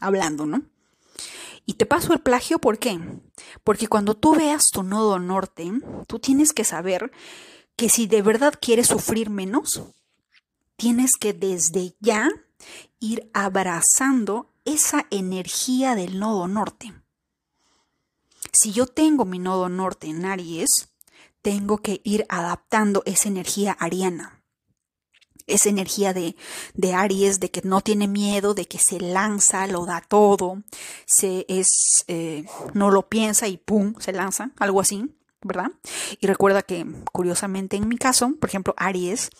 hablando, ¿no? Y te paso el plagio, ¿por qué? Porque cuando tú veas tu nodo norte, tú tienes que saber que si de verdad quieres sufrir menos, tienes que desde ya ir abrazando esa energía del nodo norte. Si yo tengo mi nodo norte en Aries, tengo que ir adaptando esa energía ariana. Esa energía de, de Aries, de que no tiene miedo, de que se lanza, lo da todo, se es, eh, no lo piensa y pum, se lanza, algo así, ¿verdad? Y recuerda que, curiosamente, en mi caso, por ejemplo, Aries,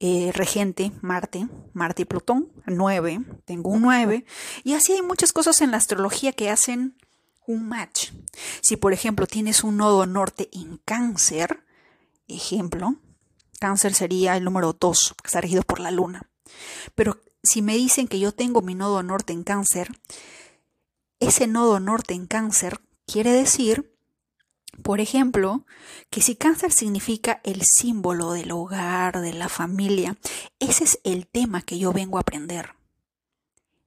eh, regente, Marte, Marte y Plutón, 9, tengo un 9, y así hay muchas cosas en la astrología que hacen un match. Si por ejemplo tienes un nodo norte en cáncer, ejemplo, cáncer sería el número 2, que está regido por la luna. Pero si me dicen que yo tengo mi nodo norte en cáncer, ese nodo norte en cáncer quiere decir, por ejemplo, que si cáncer significa el símbolo del hogar, de la familia, ese es el tema que yo vengo a aprender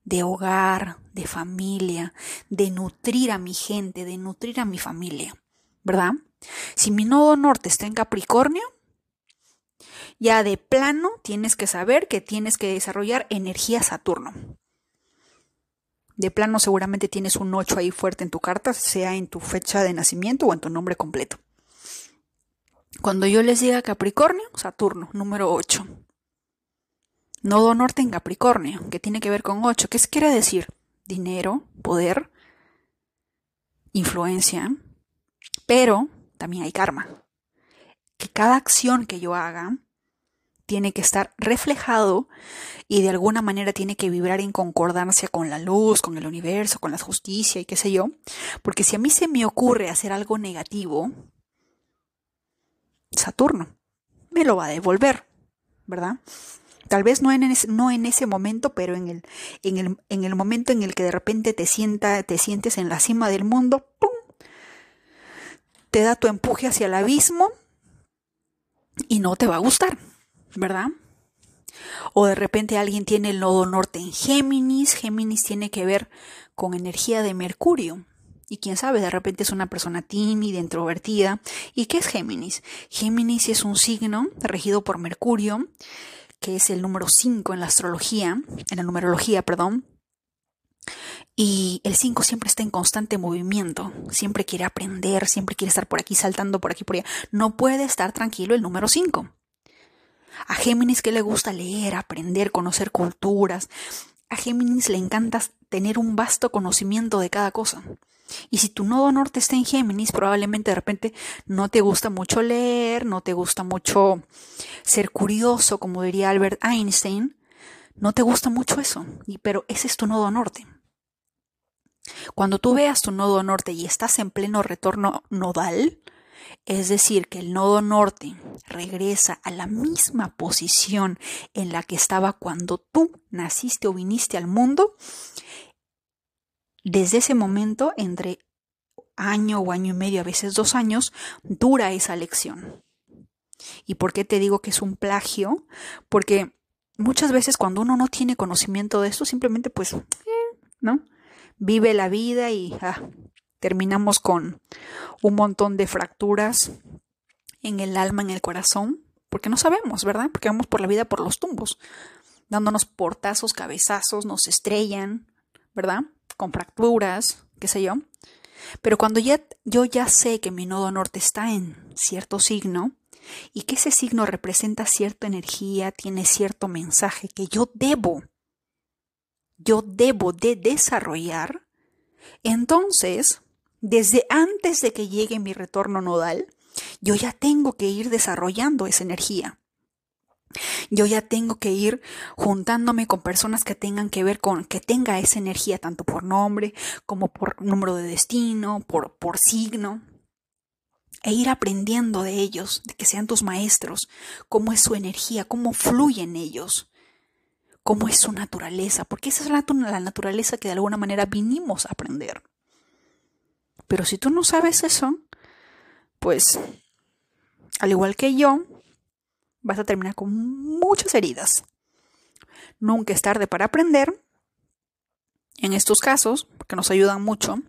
de hogar, de familia, de nutrir a mi gente, de nutrir a mi familia, ¿verdad? Si mi nodo norte está en Capricornio, ya de plano tienes que saber que tienes que desarrollar energía Saturno. De plano seguramente tienes un 8 ahí fuerte en tu carta, sea en tu fecha de nacimiento o en tu nombre completo. Cuando yo les diga Capricornio, Saturno, número 8. Nodo norte en Capricornio, que tiene que ver con 8. ¿Qué quiere decir? Dinero, poder, influencia, pero también hay karma. Que cada acción que yo haga tiene que estar reflejado y de alguna manera tiene que vibrar en concordancia con la luz, con el universo, con la justicia y qué sé yo. Porque si a mí se me ocurre hacer algo negativo, Saturno me lo va a devolver, ¿verdad? Tal vez no en, ese, no en ese momento, pero en el, en, el, en el, momento en el que de repente te, sienta, te sientes en la cima del mundo, ¡pum! te da tu empuje hacia el abismo y no te va a gustar, ¿verdad? O de repente alguien tiene el nodo norte en Géminis, Géminis tiene que ver con energía de Mercurio. Y quién sabe, de repente es una persona tímida, introvertida. ¿Y qué es Géminis? Géminis es un signo regido por Mercurio que es el número 5 en la astrología, en la numerología, perdón. Y el 5 siempre está en constante movimiento, siempre quiere aprender, siempre quiere estar por aquí, saltando por aquí, por allá. No puede estar tranquilo el número 5. A Géminis que le gusta leer, aprender, conocer culturas. A Géminis le encanta tener un vasto conocimiento de cada cosa. Y si tu nodo norte está en Géminis, probablemente de repente no te gusta mucho leer, no te gusta mucho ser curioso, como diría Albert Einstein, no te gusta mucho eso, pero ese es tu nodo norte. Cuando tú veas tu nodo norte y estás en pleno retorno nodal, es decir, que el nodo norte regresa a la misma posición en la que estaba cuando tú naciste o viniste al mundo, desde ese momento, entre año o año y medio, a veces dos años, dura esa lección. ¿Y por qué te digo que es un plagio? Porque muchas veces cuando uno no tiene conocimiento de esto, simplemente pues, eh, ¿no? Vive la vida y ah, terminamos con un montón de fracturas en el alma, en el corazón, porque no sabemos, ¿verdad? Porque vamos por la vida por los tumbos, dándonos portazos, cabezazos, nos estrellan, ¿verdad? Con fracturas, qué sé yo. Pero cuando ya, yo ya sé que mi nodo norte está en cierto signo y que ese signo representa cierta energía, tiene cierto mensaje que yo debo yo debo de desarrollar, entonces, desde antes de que llegue mi retorno nodal, yo ya tengo que ir desarrollando esa energía. Yo ya tengo que ir juntándome con personas que tengan que ver con que tenga esa energía tanto por nombre como por número de destino, por, por signo e ir aprendiendo de ellos, de que sean tus maestros, cómo es su energía, cómo fluyen ellos, cómo es su naturaleza, porque esa es la, la naturaleza que de alguna manera vinimos a aprender. Pero si tú no sabes eso, pues, al igual que yo, vas a terminar con muchas heridas. Nunca es tarde para aprender, en estos casos, porque nos ayudan mucho.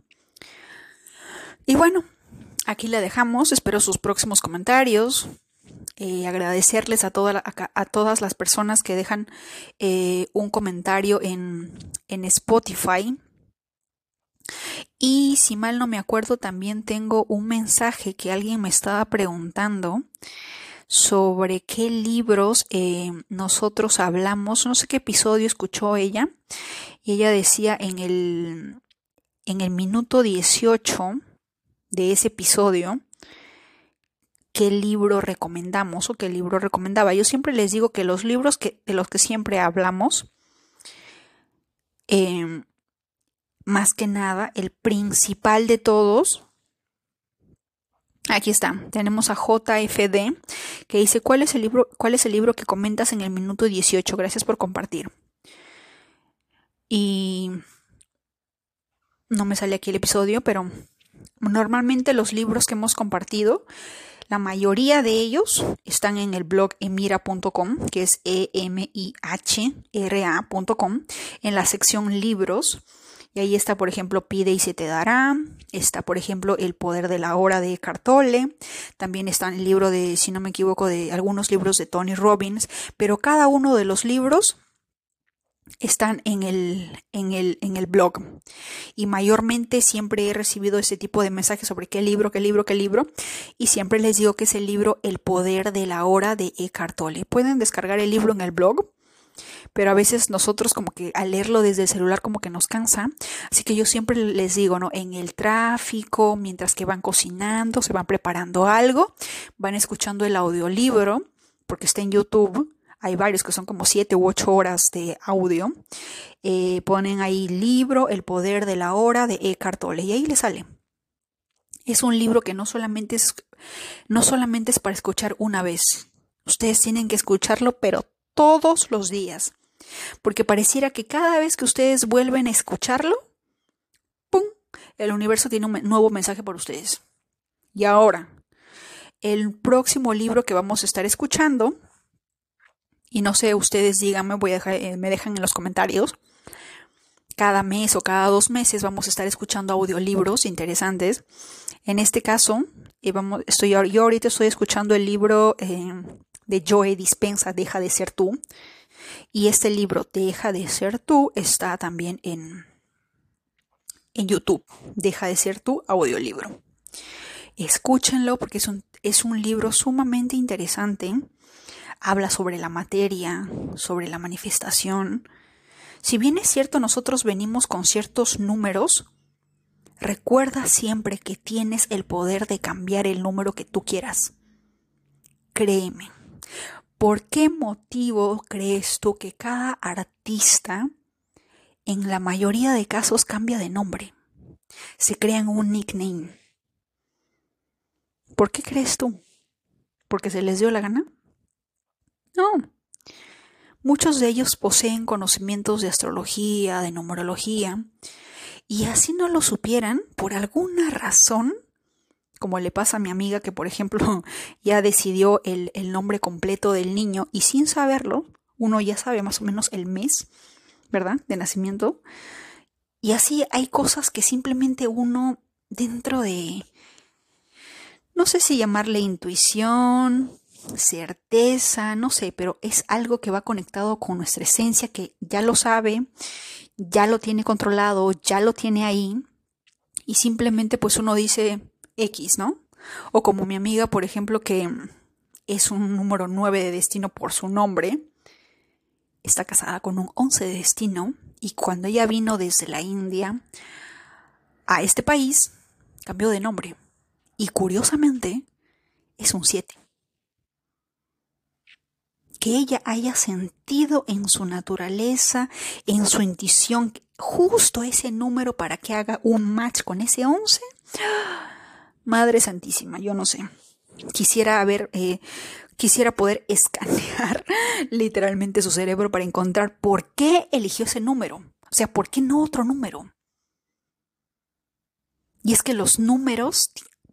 Y bueno, aquí le dejamos, espero sus próximos comentarios. Eh, agradecerles a, a, todas las personas que dejan eh, un comentario en, en Spotify. Y si mal no me acuerdo, también tengo un mensaje que alguien me estaba preguntando sobre qué libros eh, nosotros hablamos. No sé qué episodio escuchó ella. Y ella decía en el, en el minuto 18 de ese episodio qué libro recomendamos o qué libro recomendaba. Yo siempre les digo que los libros que, de los que siempre hablamos, em, más que nada, el principal de todos, aquí está, tenemos a JFD, que dice, ¿cuál es el libro, cuál es el libro que comentas en el minuto 18? Gracias por compartir. Y no me sale aquí el episodio, pero Normalmente los libros que hemos compartido, la mayoría de ellos están en el blog emira.com, que es e m i h r acom en la sección libros. Y ahí está, por ejemplo, Pide y se te dará. Está, por ejemplo, El poder de la hora de Cartole. También está el libro de, si no me equivoco, de algunos libros de Tony Robbins. Pero cada uno de los libros están en el, en el, en el blog. Y mayormente siempre he recibido ese tipo de mensajes sobre qué libro, qué libro, qué libro. Y siempre les digo que es el libro El poder de la hora de Eckhart Tolle. Pueden descargar el libro en el blog, pero a veces nosotros como que al leerlo desde el celular como que nos cansa. Así que yo siempre les digo, ¿no? En el tráfico, mientras que van cocinando, se van preparando algo, van escuchando el audiolibro, porque está en YouTube hay varios que son como siete u ocho horas de audio. Eh, ponen ahí libro El poder de la hora de Eckhart Tolle y ahí le sale. Es un libro que no solamente es, no solamente es para escuchar una vez. Ustedes tienen que escucharlo, pero todos los días. Porque pareciera que cada vez que ustedes vuelven a escucharlo, ¡pum! El universo tiene un nuevo mensaje para ustedes. Y ahora, el próximo libro que vamos a estar escuchando y no sé, ustedes díganme, voy a dejar, eh, me dejan en los comentarios. Cada mes o cada dos meses vamos a estar escuchando audiolibros interesantes. En este caso, eh, vamos, yo ahorita estoy escuchando el libro eh, de Joe Dispensa, Deja de ser tú. Y este libro, Deja de ser tú, está también en, en YouTube. Deja de ser tú, audiolibro. Escúchenlo porque es un, es un libro sumamente interesante habla sobre la materia, sobre la manifestación. Si bien es cierto nosotros venimos con ciertos números, recuerda siempre que tienes el poder de cambiar el número que tú quieras. Créeme. ¿Por qué motivo crees tú que cada artista en la mayoría de casos cambia de nombre? Se crean un nickname. ¿Por qué crees tú? ¿Porque se les dio la gana? No. Muchos de ellos poseen conocimientos de astrología, de numerología, y así no lo supieran, por alguna razón, como le pasa a mi amiga que, por ejemplo, [LAUGHS] ya decidió el, el nombre completo del niño y sin saberlo, uno ya sabe más o menos el mes, ¿verdad? De nacimiento. Y así hay cosas que simplemente uno dentro de, no sé si llamarle intuición, certeza, no sé, pero es algo que va conectado con nuestra esencia que ya lo sabe, ya lo tiene controlado, ya lo tiene ahí y simplemente pues uno dice X, ¿no? O como mi amiga, por ejemplo, que es un número 9 de destino por su nombre, está casada con un 11 de destino Y cuando ella vino desde la India a este país, cambió de nombre. Y curiosamente, es un 7. Que ella haya sentido en su naturaleza, en su intuición, justo ese número para que haga un match con ese 11. Madre Santísima, yo no sé. Quisiera ver, eh, quisiera poder [LAUGHS] escanear literalmente su cerebro para encontrar por qué eligió ese número. O sea, ¿por qué no otro número? Y es que los números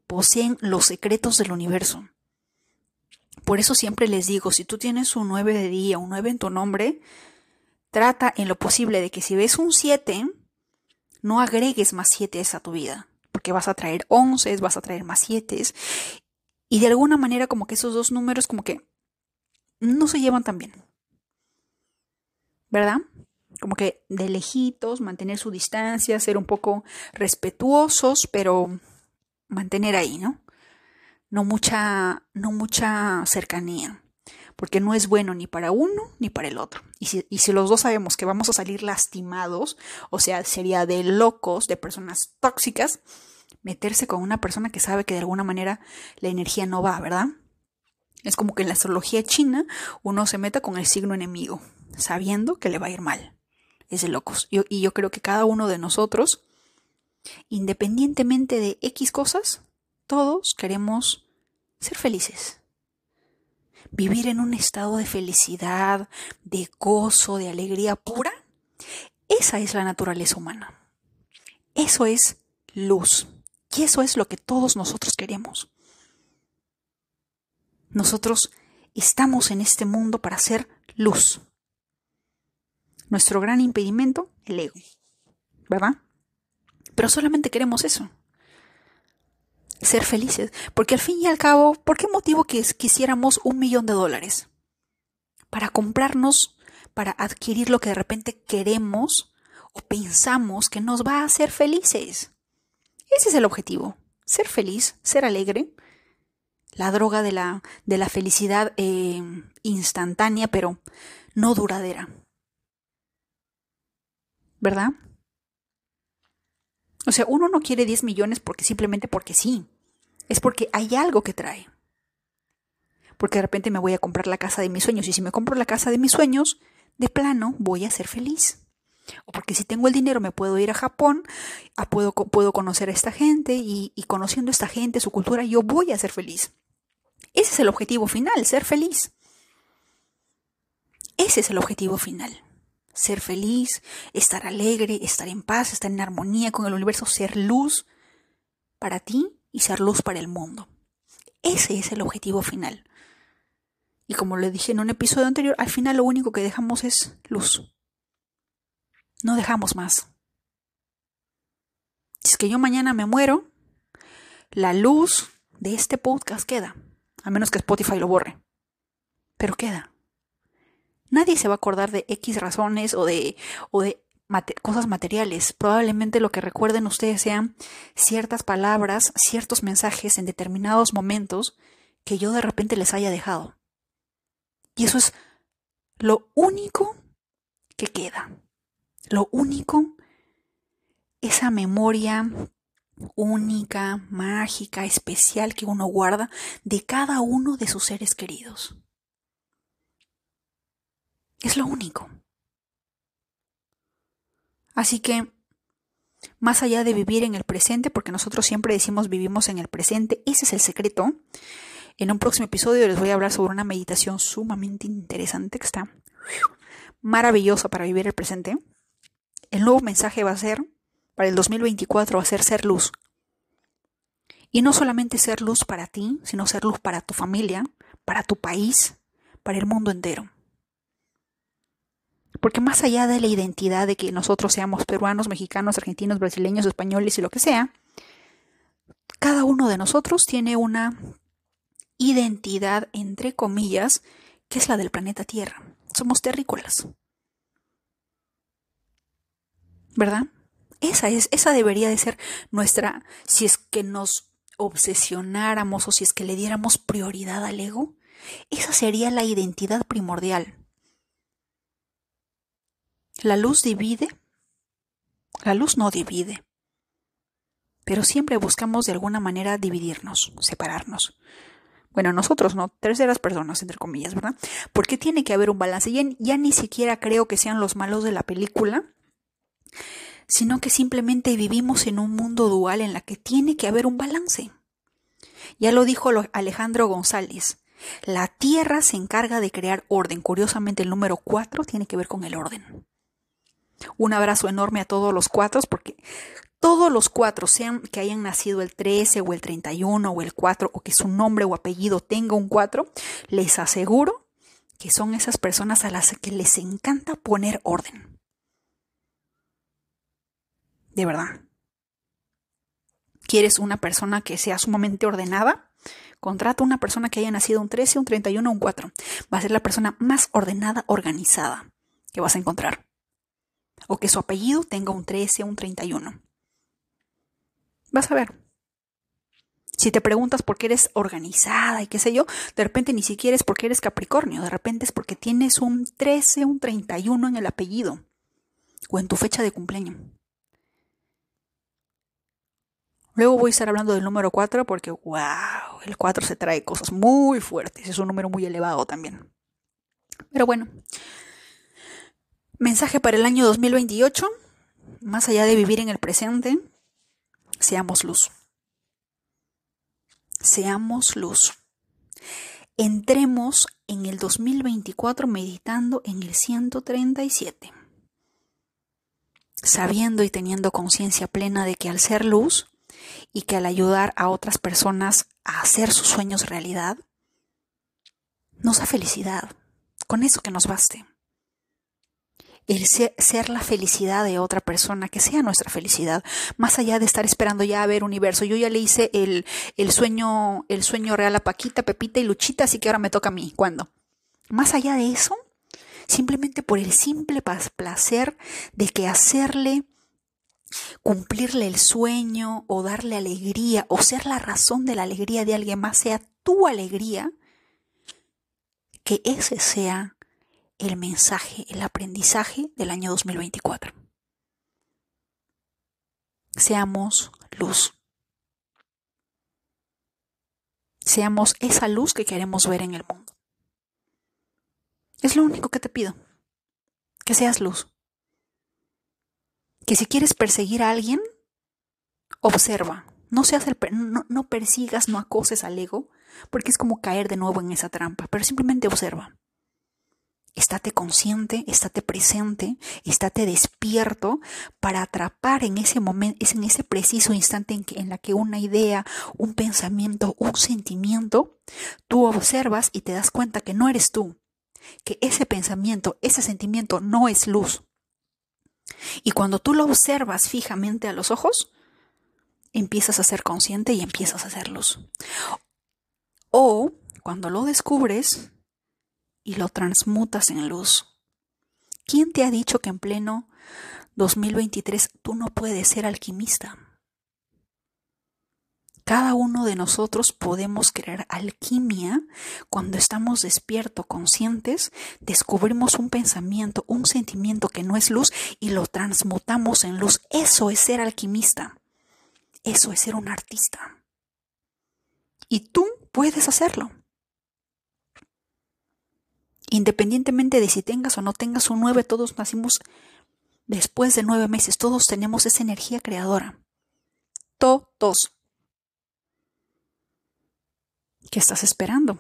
poseen los secretos del universo. Por eso siempre les digo, si tú tienes un 9 de día, un 9 en tu nombre, trata en lo posible de que si ves un 7, no agregues más 7 a tu vida, porque vas a traer 11, vas a traer más 7 y de alguna manera como que esos dos números como que no se llevan tan bien. ¿Verdad? Como que de lejitos, mantener su distancia, ser un poco respetuosos, pero mantener ahí, ¿no? No mucha, no mucha cercanía, porque no es bueno ni para uno ni para el otro. Y si, y si los dos sabemos que vamos a salir lastimados, o sea, sería de locos, de personas tóxicas, meterse con una persona que sabe que de alguna manera la energía no va, ¿verdad? Es como que en la astrología china uno se meta con el signo enemigo, sabiendo que le va a ir mal. Es de locos. y yo creo que cada uno de nosotros, independientemente de X cosas, todos queremos ser felices. Vivir en un estado de felicidad, de gozo, de alegría pura. Esa es la naturaleza humana. Eso es luz. Y eso es lo que todos nosotros queremos. Nosotros estamos en este mundo para hacer luz. Nuestro gran impedimento, el ego. ¿Verdad? Pero solamente queremos eso. Ser felices. Porque al fin y al cabo, ¿por qué motivo quisiéramos un millón de dólares? Para comprarnos, para adquirir lo que de repente queremos o pensamos que nos va a hacer felices. Ese es el objetivo. Ser feliz, ser alegre. La droga de la, de la felicidad eh, instantánea, pero no duradera. ¿Verdad? O sea, uno no quiere 10 millones porque simplemente porque sí. Es porque hay algo que trae. Porque de repente me voy a comprar la casa de mis sueños y si me compro la casa de mis sueños, de plano voy a ser feliz. O porque si tengo el dinero me puedo ir a Japón, puedo, puedo conocer a esta gente y, y conociendo a esta gente, su cultura, yo voy a ser feliz. Ese es el objetivo final, ser feliz. Ese es el objetivo final. Ser feliz, estar alegre, estar en paz, estar en armonía con el universo, ser luz para ti y ser luz para el mundo. Ese es el objetivo final. Y como le dije en un episodio anterior, al final lo único que dejamos es luz. No dejamos más. Si es que yo mañana me muero, la luz de este podcast queda, a menos que Spotify lo borre. Pero queda. Nadie se va a acordar de X razones o de, o de cosas materiales. Probablemente lo que recuerden ustedes sean ciertas palabras, ciertos mensajes en determinados momentos que yo de repente les haya dejado. Y eso es lo único que queda. Lo único, esa memoria única, mágica, especial que uno guarda de cada uno de sus seres queridos. Es lo único. Así que, más allá de vivir en el presente, porque nosotros siempre decimos vivimos en el presente, ese es el secreto. En un próximo episodio les voy a hablar sobre una meditación sumamente interesante que está maravillosa para vivir el presente. El nuevo mensaje va a ser, para el 2024, va a ser ser luz. Y no solamente ser luz para ti, sino ser luz para tu familia, para tu país, para el mundo entero. Porque más allá de la identidad de que nosotros seamos peruanos, mexicanos, argentinos, brasileños, españoles y lo que sea, cada uno de nosotros tiene una identidad, entre comillas, que es la del planeta Tierra. Somos terrícolas. ¿Verdad? Esa es, esa debería de ser nuestra, si es que nos obsesionáramos o si es que le diéramos prioridad al ego, esa sería la identidad primordial. La luz divide. La luz no divide. Pero siempre buscamos de alguna manera dividirnos, separarnos. Bueno, nosotros no, terceras personas, entre comillas, ¿verdad? Porque tiene que haber un balance. Ya, ya ni siquiera creo que sean los malos de la película, sino que simplemente vivimos en un mundo dual en la que tiene que haber un balance. Ya lo dijo Alejandro González. La Tierra se encarga de crear orden. Curiosamente, el número 4 tiene que ver con el orden. Un abrazo enorme a todos los cuatro, porque todos los cuatro, sean que hayan nacido el 13 o el 31 o el 4 o que su nombre o apellido tenga un 4, les aseguro que son esas personas a las que les encanta poner orden. De verdad. ¿Quieres una persona que sea sumamente ordenada? Contrata una persona que haya nacido un 13, un 31 o un 4. Va a ser la persona más ordenada, organizada que vas a encontrar. O que su apellido tenga un 13 o un 31. Vas a ver. Si te preguntas por qué eres organizada y qué sé yo, de repente ni siquiera es porque eres Capricornio, de repente es porque tienes un 13, un 31 en el apellido o en tu fecha de cumpleaños. Luego voy a estar hablando del número 4 porque, wow, el 4 se trae cosas muy fuertes, es un número muy elevado también. Pero bueno, mensaje para el año 2028, más allá de vivir en el presente, Seamos luz. Seamos luz. Entremos en el 2024 meditando en el 137, sabiendo y teniendo conciencia plena de que al ser luz y que al ayudar a otras personas a hacer sus sueños realidad, nos da felicidad. Con eso que nos baste el ser, la felicidad de otra persona, que sea nuestra felicidad, más allá de estar esperando ya a ver universo. Yo ya le hice el, el sueño, el sueño real a Paquita, Pepita y Luchita, así que ahora me toca a mí. ¿Cuándo? Más allá de eso, simplemente por el simple placer de que hacerle cumplirle el sueño o darle alegría o ser la razón de la alegría de alguien más sea tu alegría, que ese sea el mensaje, el aprendizaje del año 2024. Seamos luz. Seamos esa luz que queremos ver en el mundo. Es lo único que te pido. Que seas luz. Que si quieres perseguir a alguien, observa. No, seas el, no, no persigas, no acoses al ego, porque es como caer de nuevo en esa trampa, pero simplemente observa. Estate consciente, estate presente, estate despierto para atrapar en ese momento, es en ese preciso instante en, que, en la que una idea, un pensamiento, un sentimiento, tú observas y te das cuenta que no eres tú, que ese pensamiento, ese sentimiento no es luz. Y cuando tú lo observas fijamente a los ojos, empiezas a ser consciente y empiezas a ser luz. O cuando lo descubres, y lo transmutas en luz. ¿Quién te ha dicho que en pleno 2023 tú no puedes ser alquimista? Cada uno de nosotros podemos crear alquimia cuando estamos despiertos, conscientes, descubrimos un pensamiento, un sentimiento que no es luz y lo transmutamos en luz. Eso es ser alquimista. Eso es ser un artista. Y tú puedes hacerlo. Independientemente de si tengas o no tengas un 9, todos nacimos después de nueve meses, todos tenemos esa energía creadora. Todos. ¿Qué estás esperando?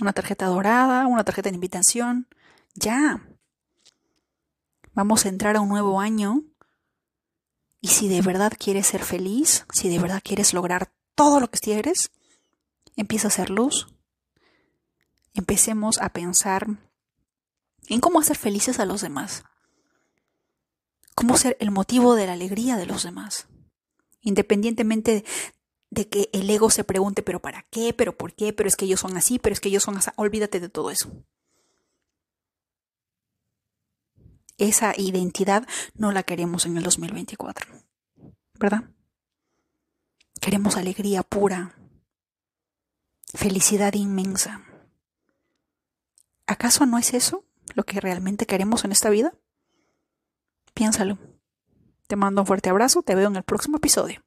¿Una tarjeta dorada? ¿Una tarjeta de invitación? Ya. Vamos a entrar a un nuevo año. Y si de verdad quieres ser feliz, si de verdad quieres lograr todo lo que quieres, empieza a hacer luz, empecemos a pensar en cómo hacer felices a los demás, cómo ser el motivo de la alegría de los demás, independientemente de que el ego se pregunte, pero ¿para qué? ¿Pero por qué? ¿Pero es que ellos son así? ¿Pero es que ellos son así? Olvídate de todo eso. Esa identidad no la queremos en el 2024, ¿verdad? Queremos alegría pura, felicidad inmensa. ¿Acaso no es eso lo que realmente queremos en esta vida? Piénsalo. Te mando un fuerte abrazo, te veo en el próximo episodio.